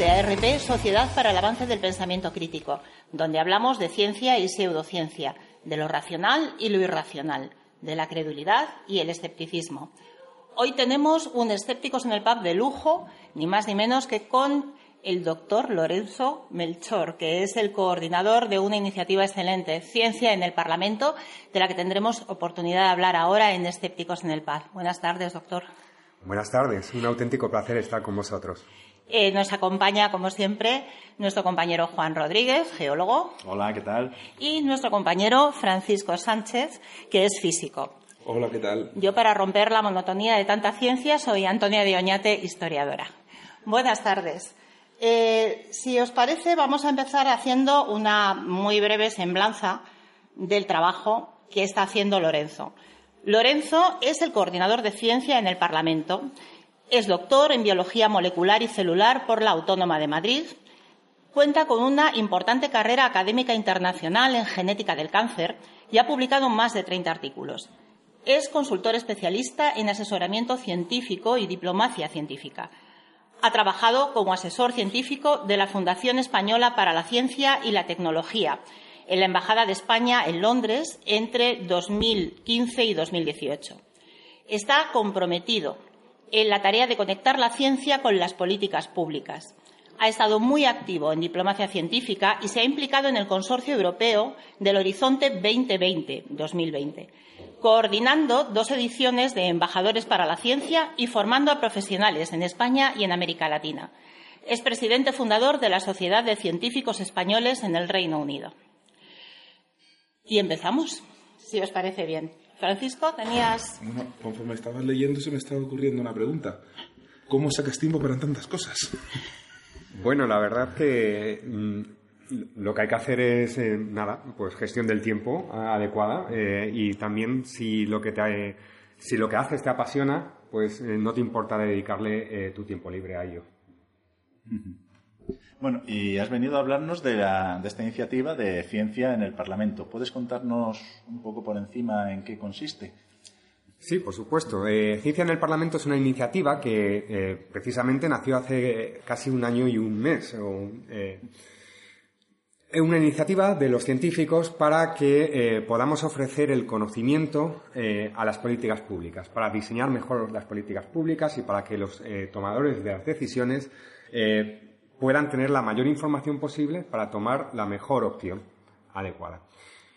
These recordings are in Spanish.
De ARP Sociedad para el Avance del Pensamiento Crítico, donde hablamos de ciencia y pseudociencia, de lo racional y lo irracional, de la credulidad y el escepticismo. Hoy tenemos un Escépticos en el Pub de lujo, ni más ni menos que con el doctor Lorenzo Melchor, que es el coordinador de una iniciativa excelente, Ciencia en el Parlamento, de la que tendremos oportunidad de hablar ahora en Escépticos en el Pub. Buenas tardes, doctor. Buenas tardes, un auténtico placer estar con vosotros. Eh, nos acompaña, como siempre, nuestro compañero Juan Rodríguez, geólogo. Hola, ¿qué tal? Y nuestro compañero Francisco Sánchez, que es físico. Hola, ¿qué tal? Yo, para romper la monotonía de tanta ciencia, soy Antonia de Oñate, historiadora. Buenas tardes. Eh, si os parece, vamos a empezar haciendo una muy breve semblanza del trabajo que está haciendo Lorenzo. Lorenzo es el coordinador de ciencia en el Parlamento. Es doctor en biología molecular y celular por la Autónoma de Madrid. Cuenta con una importante carrera académica internacional en genética del cáncer y ha publicado más de 30 artículos. Es consultor especialista en asesoramiento científico y diplomacia científica. Ha trabajado como asesor científico de la Fundación Española para la Ciencia y la Tecnología en la Embajada de España en Londres entre 2015 y 2018. Está comprometido en la tarea de conectar la ciencia con las políticas públicas. Ha estado muy activo en diplomacia científica y se ha implicado en el Consorcio Europeo del Horizonte 2020-2020, coordinando dos ediciones de Embajadores para la Ciencia y formando a profesionales en España y en América Latina. Es presidente fundador de la Sociedad de Científicos Españoles en el Reino Unido. Y empezamos, si os parece bien. Francisco, tenías. Bueno, conforme estabas leyendo, se me estaba ocurriendo una pregunta. ¿Cómo sacas tiempo para tantas cosas? Bueno, la verdad que mm, lo que hay que hacer es, eh, nada, pues gestión del tiempo adecuada eh, y también si lo que te, si lo que haces te apasiona, pues eh, no te importa dedicarle eh, tu tiempo libre a ello. Bueno, y has venido a hablarnos de, la- de esta iniciativa de ciencia en el Parlamento. ¿Puedes contarnos un poco por encima en qué consiste? Sí, por supuesto. Eh, Ciencia en el Parlamento es una iniciativa que eh, precisamente nació hace casi un año y un mes. o, eh, es una iniciativa de los científicos para que eh, podamos ofrecer el conocimiento a las políticas públicas, para diseñar mejor las políticas públicas y para que los tomadores de las decisiones puedan tener la mayor información posible para tomar la mejor opción adecuada.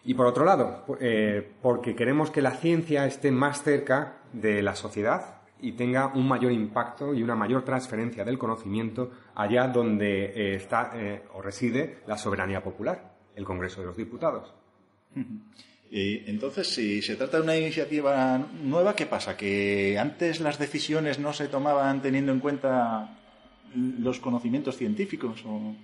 Y por otro lado, eh, porque queremos que la ciencia esté más cerca de la sociedad y tenga un mayor impacto y una mayor transferencia del conocimiento allá donde eh, está eh, o reside la soberanía popular, el Congreso de los Diputados. Entonces, si se trata de una iniciativa nueva, ¿qué pasa? ¿Que antes las decisiones no se tomaban teniendo en cuenta los conocimientos científicos? O...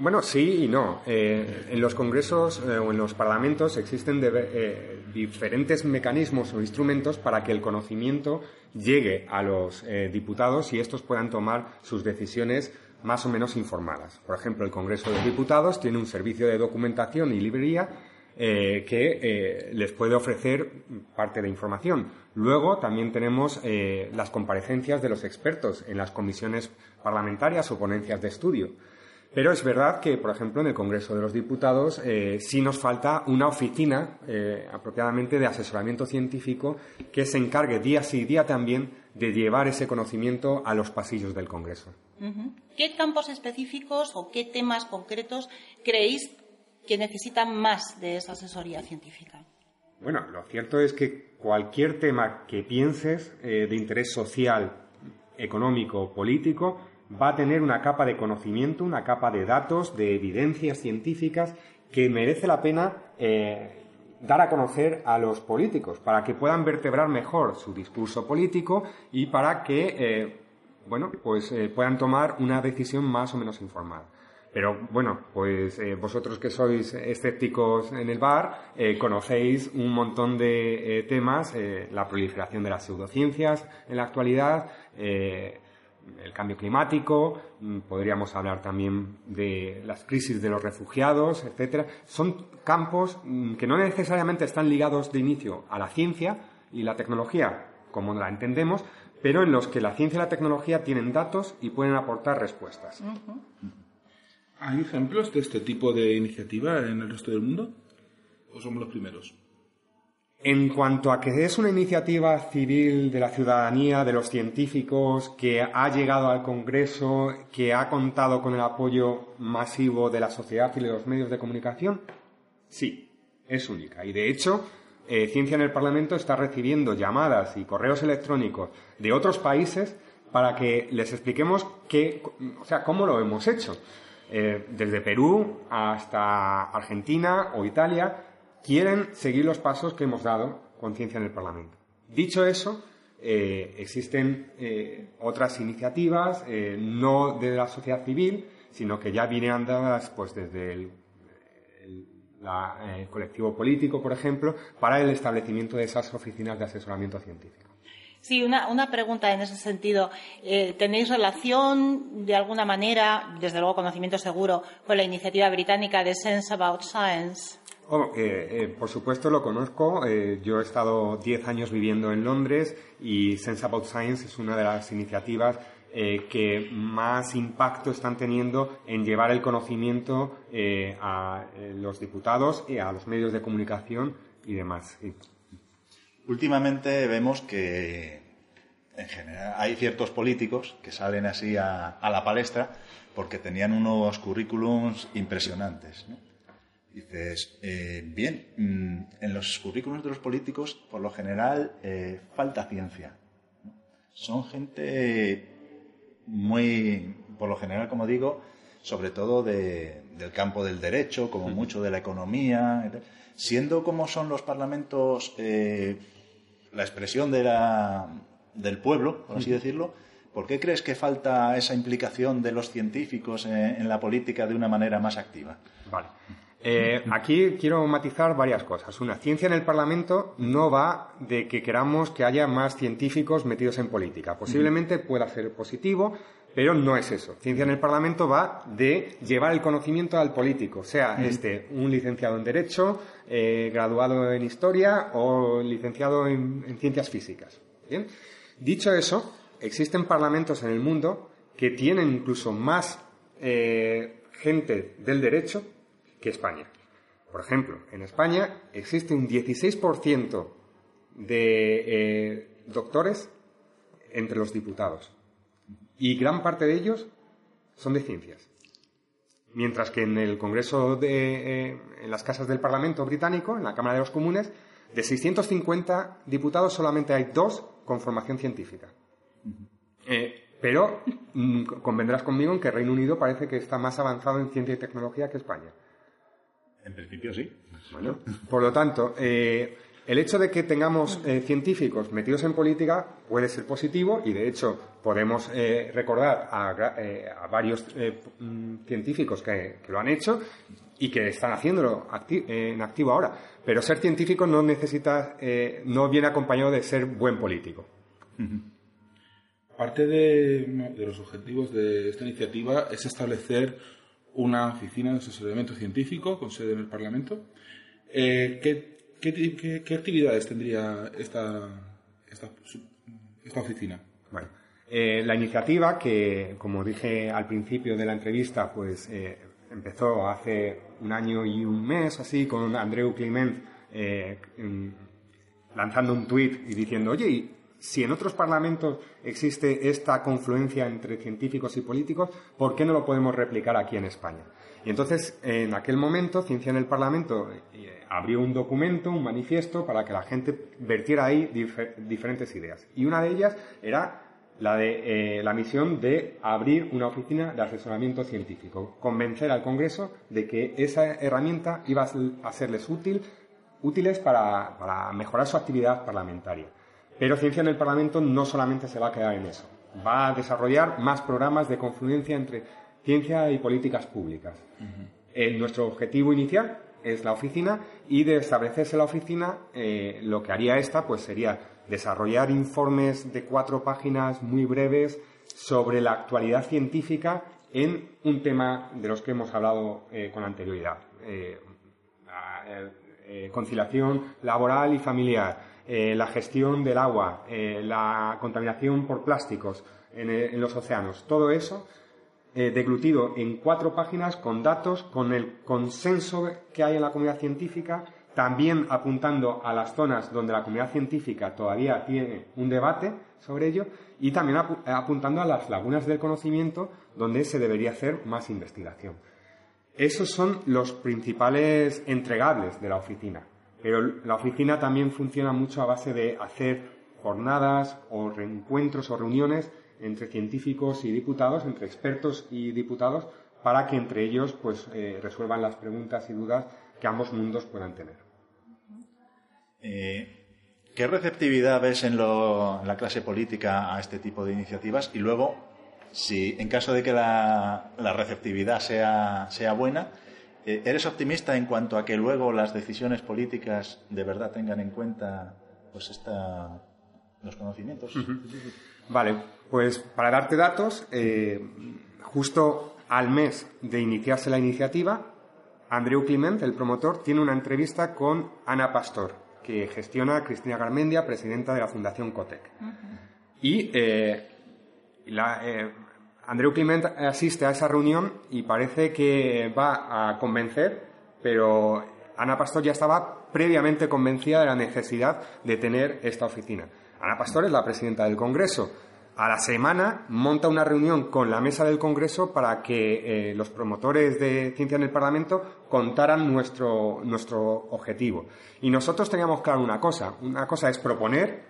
Bueno, sí y no. Eh, en los congresos eh, o en los parlamentos existen eh, diferentes mecanismos o instrumentos para que el conocimiento llegue a los diputados y estos puedan tomar sus decisiones más o menos informadas. Por ejemplo, el Congreso de Diputados tiene un servicio de documentación y librería eh, que eh, les puede ofrecer parte de información. Luego también tenemos eh, las comparecencias de los expertos en las comisiones parlamentarias o ponencias de estudio. Pero es verdad que, por ejemplo, en el Congreso de los Diputados sí nos falta una oficina apropiadamente de asesoramiento científico que se encargue día sí día también de llevar ese conocimiento a los pasillos del Congreso. ¿Qué campos específicos o qué temas concretos creéis que necesitan más de esa asesoría científica? Bueno, lo cierto es que cualquier tema que pienses eh, de interés social, económico, político, va a tener una capa de conocimiento, una capa de datos, de evidencias científicas que merece la pena eh, dar a conocer a los políticos para que puedan vertebrar mejor su discurso político y para que eh, bueno pues puedan tomar una decisión más o menos informada. Pero bueno, pues vosotros que sois escépticos en el bar, conocéis un montón de temas, la proliferación de las pseudociencias en la actualidad, el cambio climático, mm, podríamos hablar también de las crisis de los refugiados, etcétera. Son campos mm, que no necesariamente están ligados de inicio a la ciencia y la tecnología, como la entendemos, pero en los que la ciencia y la tecnología tienen datos y pueden aportar respuestas. ¿Hay ejemplos de este tipo de iniciativa en el resto del mundo? ¿O somos los primeros? En cuanto a que es una iniciativa civil de la ciudadanía, de los científicos, que ha llegado al Congreso, que ha contado con el apoyo masivo de la sociedad y de los medios de comunicación, sí, es única. Y de hecho, eh, Ciencia en el Parlamento está recibiendo llamadas y correos electrónicos de otros países para que les expliquemos qué, o sea, cómo lo hemos hecho. Eh, desde Perú hasta Argentina o Italia, quieren seguir los pasos que hemos dado con Ciencia en el Parlamento. Dicho eso, eh, existen eh, otras iniciativas, no de la sociedad civil, sino que ya vienen dadas pues, desde el, colectivo político, por ejemplo, para el establecimiento de esas oficinas de asesoramiento científico. Sí, una, una pregunta en ese sentido. ¿Tenéis relación, de alguna manera, desde luego conocimiento seguro, con la iniciativa británica de Sense About Science? Oh, eh, eh, por supuesto lo conozco. Eh, yo he estado 10 años viviendo en Londres y Sense About Science es una de las iniciativas que más impacto están teniendo en llevar el conocimiento a los diputados y a los medios de comunicación y demás. Últimamente vemos que en general hay ciertos políticos que salen así a, a la palestra porque tenían unos currículums impresionantes. ¿no? Dices, eh, bien, mm, en los currículos de los políticos, por lo general, eh, falta ciencia. Son gente muy, por lo general, como digo, sobre todo del campo del derecho, como mucho de la economía, siendo como son los parlamentos eh, la expresión de la, del pueblo, por así decirlo, ¿por qué crees que falta esa implicación de los científicos en la política de una manera más activa? Vale. Eh, aquí quiero matizar varias cosas. Una, ciencia en el Parlamento no va de que queramos que haya más científicos metidos en política. Posiblemente pueda ser positivo, pero no es eso. Ciencia en el Parlamento va de llevar el conocimiento al político, sea este un licenciado en Derecho, eh, graduado en Historia o licenciado en, Ciencias Físicas. Dicho eso, existen parlamentos en el mundo que tienen incluso más eh, gente del derecho que España. Por ejemplo, en España existe un 16% de eh, doctores entre los diputados y gran parte de ellos son de ciencias. Mientras que en el Congreso de, eh, en las casas del Parlamento británico, en la Cámara de los Comunes, de 650 diputados solamente hay dos con formación científica. Eh, pero mm, convendrás conmigo en que Reino Unido parece que está más avanzado en ciencia y tecnología que España. En principio sí. Bueno, por lo tanto, eh, el hecho de que tengamos eh, científicos metidos en política puede ser positivo y, de hecho, podemos eh, recordar a, varios mm, científicos que, lo han hecho y que están haciéndolo en activo ahora. Pero ser científico no necesita, no viene acompañado de ser buen político. Parte de los objetivos de esta iniciativa es establecer una oficina de asesoramiento científico con sede en el Parlamento. Eh, ¿qué, actividades tendría esta, esta, oficina? Bueno, eh, la iniciativa, que como dije al principio de la entrevista, pues eh, empezó hace un año y un mes, así, con Andreu Climent lanzando un tuit y diciendo, oye, si en otros parlamentos existe esta confluencia entre científicos y políticos, ¿por qué no lo podemos replicar aquí en España? Y entonces, en aquel momento, Ciencia en el Parlamento eh, abrió un documento, un manifiesto, para que la gente vertiera ahí diferentes ideas. Y una de ellas era la, de, eh, la misión de abrir una oficina de asesoramiento científico, convencer al Congreso de que esa herramienta iba a serles útil, útiles para, para mejorar su actividad parlamentaria. Pero Ciencia en el Parlamento no solamente se va a quedar en eso, va a desarrollar más programas de confluencia entre ciencia y políticas públicas. nuestro objetivo inicial es la oficina y de establecerse la oficina, eh, lo que haría esta pues sería desarrollar informes de cuatro páginas muy breves sobre la actualidad científica en un tema de los que hemos hablado eh, con anterioridad. Eh, conciliación laboral y familiar, la gestión del agua, la contaminación por plásticos en los océanos. Todo eso eh, deglutido en cuatro páginas con datos, con el consenso que hay en la comunidad científica, también apuntando a las zonas donde la comunidad científica todavía tiene un debate sobre ello y también apuntando a las lagunas del conocimiento donde se debería hacer más investigación. Esos son los principales entregables de la oficina. Pero la oficina también funciona mucho a base de hacer jornadas o reencuentros o reuniones entre científicos y diputados, entre expertos y diputados, para que entre ellos pues, eh, resuelvan las preguntas y dudas que ambos mundos puedan tener. Eh, ¿Qué receptividad ves en, la clase política a este tipo de iniciativas? Y luego, si en caso de que la, receptividad sea, buena, ¿eres optimista en cuanto a que luego las decisiones políticas de verdad tengan en cuenta pues esta, los conocimientos? Vale, pues para darte datos, eh, justo al mes de iniciarse la iniciativa, Andreu Clement, el promotor, tiene una entrevista con Ana Pastor, que gestiona Cristina Garmendia, presidenta de la Fundación Cotec. Y eh, eh, Andreu Clement asiste a esa reunión y parece que va a convencer, pero Ana Pastor ya estaba previamente convencida de la necesidad de tener esta oficina. Ana Pastor es la presidenta del Congreso a la semana monta una reunión con la mesa del Congreso para que eh, los promotores de ciencia en el Parlamento contaran nuestro, nuestro objetivo. Y nosotros teníamos claro una cosa, una cosa es proponer,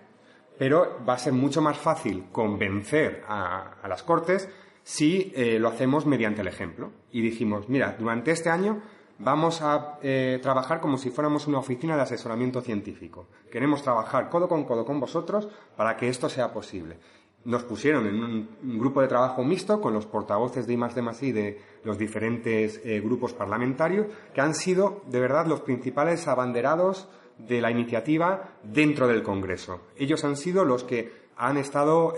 pero va a ser mucho más fácil convencer a, las Cortes si eh, lo hacemos mediante el ejemplo. Y dijimos, mira, durante este año vamos a eh, trabajar como si fuéramos una oficina de asesoramiento científico. Queremos trabajar codo con codo con vosotros para que esto sea posible nos pusieron en un, grupo de trabajo mixto con los portavoces de I y de los diferentes eh, grupos parlamentarios, que han sido de verdad los principales abanderados de la iniciativa dentro del Congreso. Ellos han sido los que han estado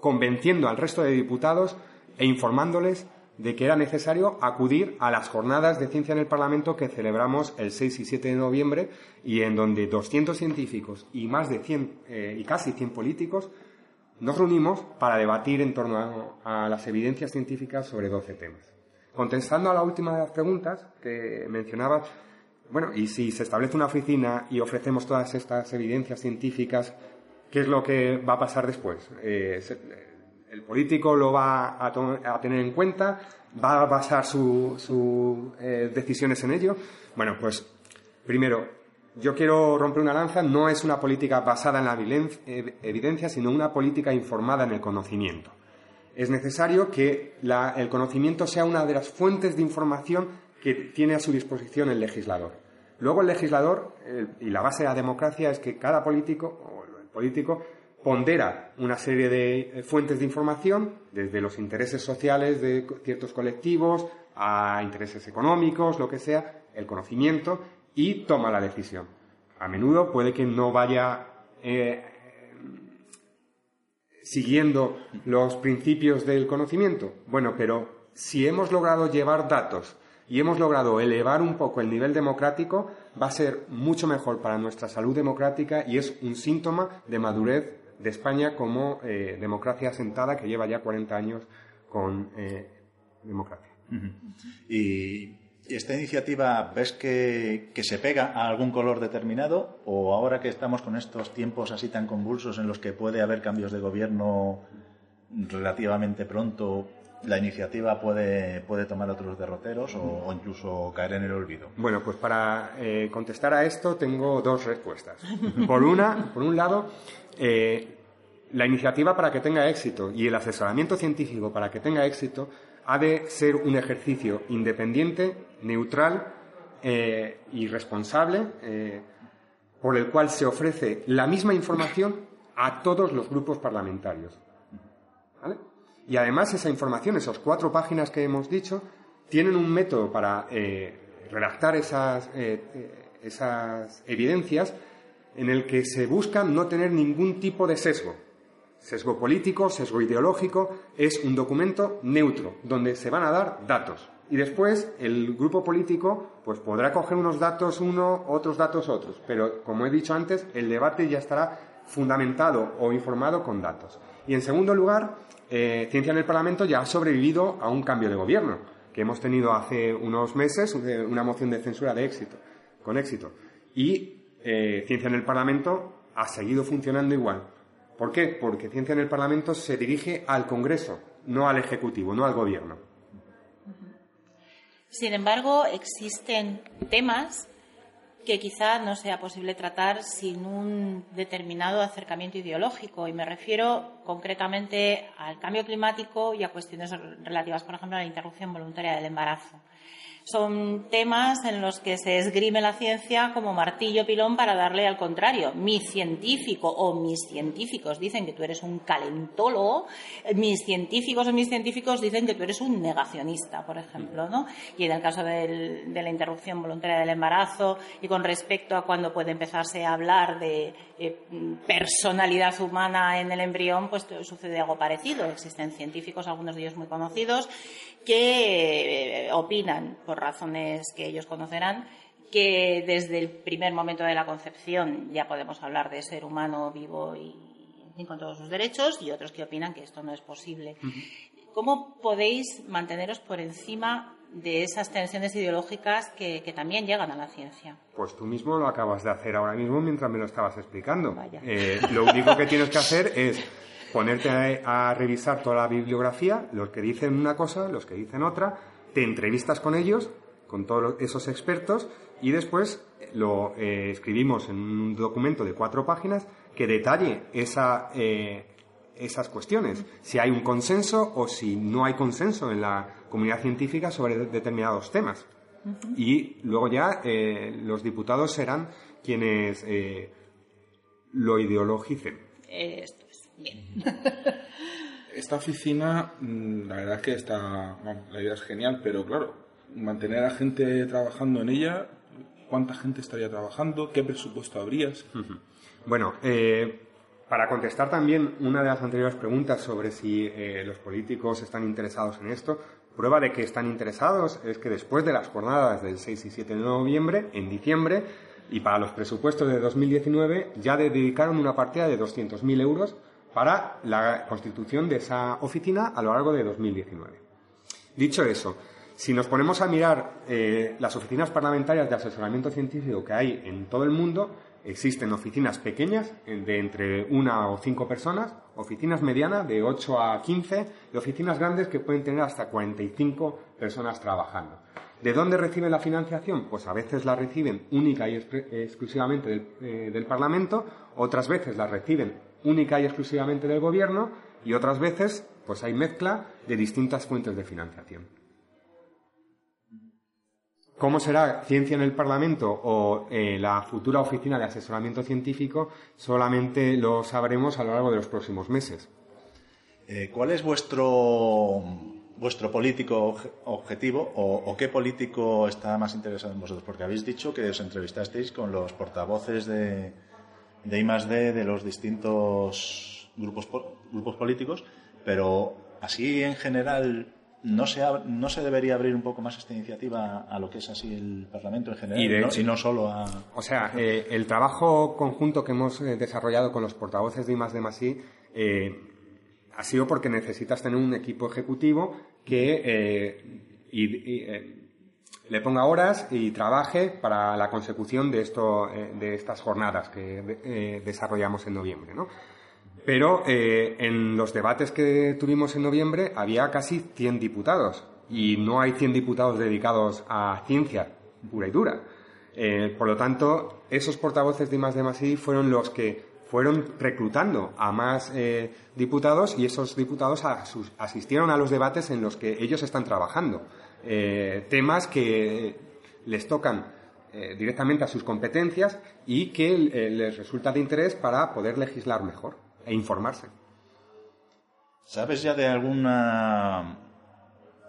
convenciendo al resto de diputados e informándoles de que era necesario acudir a las jornadas de ciencia en el Parlamento que celebramos el 6 y 7 de noviembre y en donde 200 científicos y más de 100 eh, y casi 100 políticos nos reunimos para debatir en torno a, las evidencias científicas sobre 12 temas. Contestando a la última de las preguntas que mencionaba, bueno, y si se establece una oficina y ofrecemos todas estas evidencias científicas, ¿qué es lo que va a pasar después? Eh, el político lo va a, tener en cuenta, va a basar sus eh, decisiones en ello. Bueno, pues primero, yo quiero romper una lanza, no es una política basada en la evidencia, sino una política informada en el conocimiento. Es necesario que el conocimiento sea una de las fuentes de información que tiene a su disposición el legislador. Luego el legislador, y la base de la democracia es que cada político, político, pondera una serie de eh, fuentes de información, desde los intereses sociales de ciertos colectivos a intereses económicos, lo que sea, el conocimiento, y toma la decisión. A menudo puede que no vaya eh, siguiendo los principios del conocimiento. Bueno, pero si hemos logrado llevar datos y hemos logrado elevar un poco el nivel democrático, va a ser mucho mejor para nuestra salud democrática y es un síntoma de madurez de España como eh, democracia asentada que lleva ya 40 años con eh, democracia. ¿Y esta iniciativa ves que, se pega a algún color determinado o ahora que estamos con estos tiempos así tan convulsos en los que puede haber cambios de gobierno relativamente pronto, la iniciativa puede, puede tomar otros derroteros o, incluso caer en el olvido? Bueno, pues para eh, contestar a esto tengo dos respuestas. Por una, por un lado, eh, la iniciativa para que tenga éxito y el asesoramiento científico para que tenga éxito ha de ser un ejercicio independiente, neutral eh, y responsable, por el cual se ofrece la misma información a todos los grupos parlamentarios. Y además esa información, esas cuatro páginas que hemos dicho, tienen un método para eh, redactar esas, esas evidencias en el que se busca no tener ningún tipo de sesgo sesgo político, sesgo ideológico, es un documento neutro, donde se van a dar datos. Y después el grupo político pues podrá coger unos datos uno, otros datos otros. Pero, como he dicho antes, el debate ya estará fundamentado o informado con datos. Y en segundo lugar, eh, Ciencia en el Parlamento ya ha sobrevivido a un cambio de gobierno, que hemos tenido hace unos meses una moción de censura de éxito, con éxito. Y eh, Ciencia en el Parlamento ha seguido funcionando igual. ¿Por qué? Porque ciencia en el Parlamento se dirige al Congreso, no al Ejecutivo, no al Gobierno. Sin embargo, existen temas que quizá no sea posible tratar sin un determinado acercamiento ideológico. Y me refiero concretamente al cambio climático y a cuestiones relativas, por ejemplo, a la interrupción voluntaria del embarazo son temas en los que se esgrime la ciencia como martillo pilón para darle al contrario. Mi científico o mis científicos dicen que tú eres un calentólogo, mis científicos o mis científicos dicen que tú eres un negacionista, por ejemplo, ¿no? Y en el caso de la interrupción voluntaria del embarazo y con respecto a cuando puede empezarse a hablar de personalidad humana en el embrión, pues sucede algo parecido. Existen científicos, algunos de ellos muy conocidos, que eh, opinan, por razones que ellos conocerán, que desde el primer momento de la concepción ya podemos hablar de ser humano vivo y, con todos sus derechos, y otros que opinan que esto no es posible. ¿Cómo podéis manteneros por encima de esas tensiones ideológicas que, también llegan a la ciencia? Pues tú mismo lo acabas de hacer ahora mismo mientras me lo estabas explicando. Eh, lo único que tienes que hacer es ponerte a, revisar toda la bibliografía, los que dicen una cosa, los que dicen otra, te entrevistas con ellos, con todos esos expertos, y después lo eh, escribimos en un documento de cuatro páginas que detalle eh, esas cuestiones, si hay un consenso o si no hay consenso en la comunidad científica sobre determinados temas. Y luego ya eh, los diputados serán quienes lo ideologicen. Esto es. Bien. Esta oficina, mm, la verdad es que está, la idea es genial, pero claro, mantener a gente trabajando en ella, ¿cuánta gente estaría trabajando? ¿Qué presupuesto habrías? Bueno, eh, para contestar también una de las anteriores preguntas sobre si eh, los políticos están interesados en esto, prueba de que están interesados es que después de las jornadas del 6 y 7 de noviembre, en diciembre, y para los presupuestos de 2019, ya dedicaron una partida de 200.000 euros para la constitución de esa oficina a lo largo de 2019. Dicho eso, si nos ponemos a mirar eh, las oficinas parlamentarias de asesoramiento científico que hay en todo el mundo, existen oficinas pequeñas de entre una o cinco personas, oficinas medianas de 8 a 15 y oficinas grandes que pueden tener hasta 45 personas trabajando. ¿De dónde reciben la financiación? Pues a veces la reciben única y exclusivamente del, eh, del Parlamento, otras veces la reciben única y exclusivamente del gobierno y otras veces pues hay mezcla de distintas fuentes de financiación. ¿Cómo será ciencia en el Parlamento o eh, la futura oficina de asesoramiento científico? Solamente lo sabremos a lo largo de los próximos meses. Eh, ¿Cuál es vuestro, vuestro político objetivo o, qué político está más interesado en vosotros? Porque habéis dicho que os entrevistasteis con los portavoces de, de I D de los distintos grupos, grupos políticos, pero así en general no se, no se debería abrir un poco más esta iniciativa a lo que es así el Parlamento en general y, no, solo a... O sea, eh, el trabajo conjunto que hemos eh, desarrollado con los portavoces de I de Masí eh, ha sido porque necesitas tener un equipo ejecutivo que le ponga horas y trabaje para la consecución de, esto, de estas jornadas que desarrollamos en noviembre. ¿no? Pero eh, en los debates que tuvimos en noviembre había casi 100 diputados y no hay 100 diputados dedicados a ciencia pura y dura. por lo tanto, esos portavoces de más de Masí fueron los que fueron reclutando a más eh, diputados y esos diputados asistieron a los debates en los que ellos están trabajando. Eh, temas que les tocan directamente a sus competencias y que les resulta de interés para poder legislar mejor e informarse. ¿Sabes ya de alguna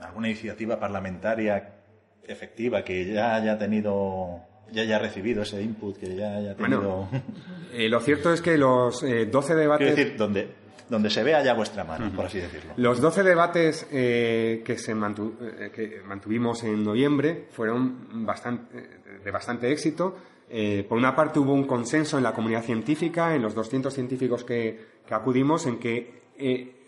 alguna iniciativa parlamentaria efectiva que ya haya tenido ya haya recibido ese input, que ya haya tenido... Eh, lo cierto es que los 12 eh, debates... Quiero decir, donde, donde se vea ya vuestra mano, por así decirlo. Los 12 debates eh, que, se que mantuvimos en noviembre fueron bastante, de bastante éxito. Por una parte hubo un consenso en la comunidad científica, en los 200 científicos que, acudimos, en que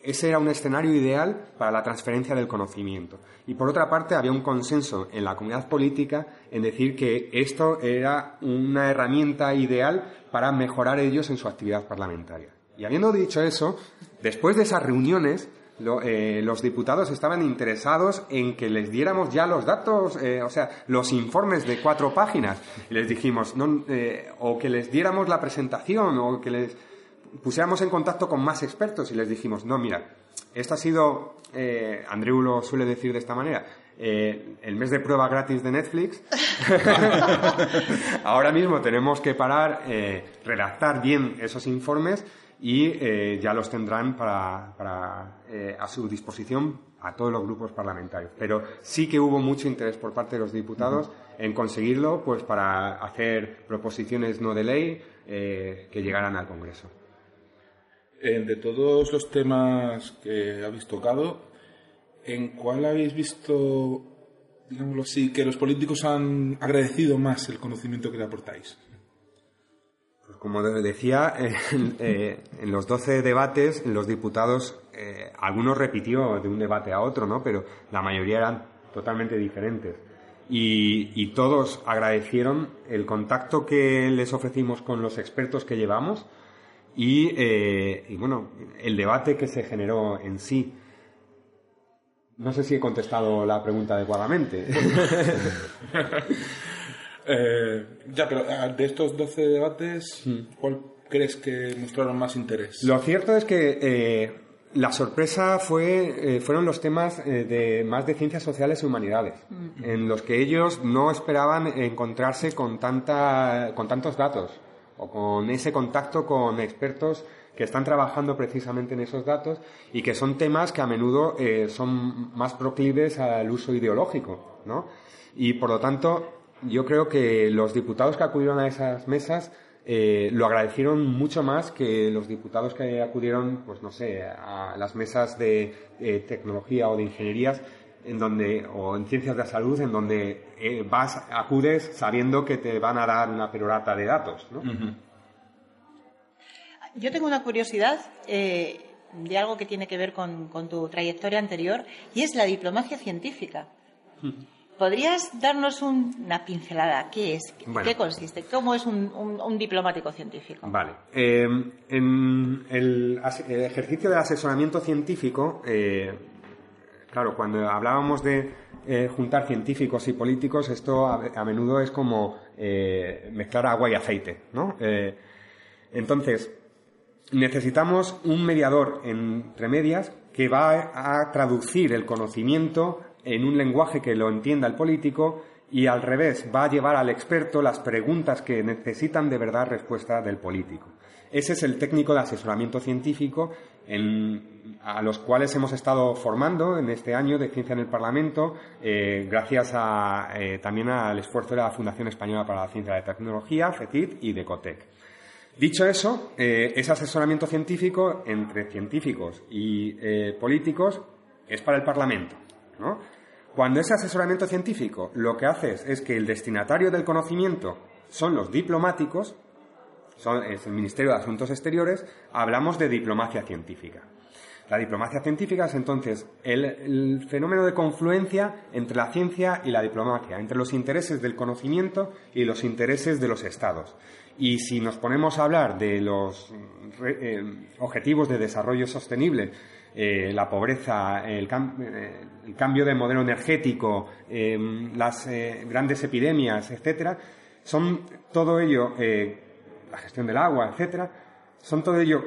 ese era un escenario ideal para la transferencia del conocimiento. Y por otra parte, había un consenso en la comunidad política en decir que esto era una herramienta ideal para mejorar ellos en su actividad parlamentaria. Y habiendo dicho eso, después de esas reuniones, eh, los diputados estaban interesados en que les diéramos ya los datos, eh, o sea, los informes de cuatro páginas. Y les dijimos, eh, o que les diéramos la presentación, o que les pusiéramos en contacto con más expertos y les dijimos, no, mira, esto ha sido, eh, Andreu lo suele decir de esta manera, el mes de prueba gratis de Netflix. Ahora mismo tenemos que parar, eh, redactar bien esos informes y ya los tendrán para, para a su disposición a todos los grupos parlamentarios. Pero sí que hubo mucho interés por parte de los diputados en conseguirlo, pues para hacer proposiciones no de ley que llegaran al Congreso. Eh, de todos los temas que habéis tocado, ¿en cuál habéis visto, digámoslo así, que los políticos han agradecido más el conocimiento que le aportáis? Como decía, eh, en los 12 debates, los diputados, eh, algunos repitió de un debate a otro, ¿no? Pero la mayoría eran totalmente diferentes. Y, y, todos agradecieron el contacto que les ofrecimos con los expertos que llevamos, eh, y, bueno, el debate que se generó en sí. No sé si he contestado la pregunta adecuadamente. Eh, ya, pero ah, de estos 12 debates, mm. ¿cuál crees que mostraron más interés? Lo cierto es que eh, la sorpresa fue, fueron los temas de más de ciencias sociales y humanidades, mm. en los que ellos no esperaban encontrarse con, tanta, con tantos datos o con ese contacto con expertos que están trabajando precisamente en esos datos y que son temas que a menudo eh, son más proclives al uso ideológico, ¿no? Y por lo tanto, yo creo que los diputados que acudieron a esas mesas eh, lo agradecieron mucho más que los diputados que acudieron, pues no sé, a las mesas de tecnología o de ingenierías en donde, o en ciencias de la salud, en donde eh, vas, acudes sabiendo que te van a dar una perorata de datos. ¿no? Yo tengo una curiosidad eh, de algo que tiene que ver con, tu trayectoria anterior y es la diplomacia científica. ¿Podrías darnos una pincelada? ¿Qué es? ¿Qué consiste? ¿Cómo es un, diplomático científico? Vale. Eh, en el, ejercicio de asesoramiento científico, Claro, cuando hablábamos de eh, juntar científicos y políticos, esto a, menudo es como eh, mezclar agua y aceite, ¿no? Eh, entonces, necesitamos un mediador entre medias que va a traducir el conocimiento en un lenguaje que lo entienda el político y al revés, va a llevar al experto las preguntas que necesitan de verdad respuesta del político. Ese es el técnico de asesoramiento científico a los cuales hemos estado formando en este año de Ciencia en el Parlamento, eh, gracias eh, también al esfuerzo de la Fundación Española para la Ciencia y la Tecnología, FETIT y de COTEC. Dicho eso, eh, ese asesoramiento científico entre científicos y políticos es para el Parlamento. Cuando ese asesoramiento científico lo que hace es que el destinatario del conocimiento son los diplomáticos, es el Ministerio de Asuntos Exteriores, hablamos de diplomacia científica. La diplomacia científica es entonces el, fenómeno de confluencia entre la ciencia y la diplomacia, entre los intereses del conocimiento y los intereses de los estados. Y si nos ponemos a hablar de los eh, objetivos de desarrollo sostenible, eh, la pobreza, el, cambio de modelo energético, eh, las grandes epidemias, etcétera, son todo ello la gestión del agua, etcétera, Son todo ello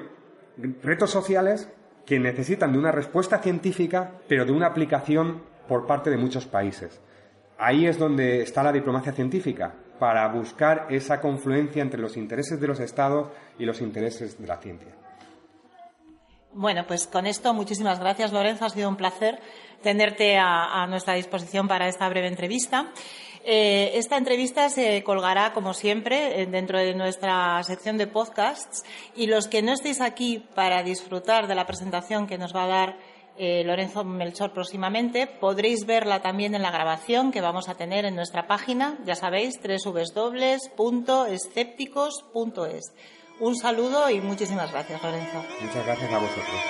retos sociales que necesitan de una respuesta científica, pero de una aplicación por parte de muchos países. Ahí es donde está la diplomacia científica, para buscar esa confluencia entre los intereses de los Estados y los intereses de la ciencia. Bueno, pues con esto muchísimas gracias, Lorenzo. Ha sido un placer tenerte a, nuestra disposición para esta breve entrevista. Eh, esta entrevista se colgará, como siempre, eh, dentro de nuestra sección de podcasts y los que no estéis aquí para disfrutar de la presentación que nos va a dar eh, Lorenzo Melchor próximamente, podréis verla también en la grabación que vamos a tener en nuestra página, ya sabéis, www.escépticos.es. Un saludo y muchísimas gracias, Lorenzo. Muchas gracias a vosotros.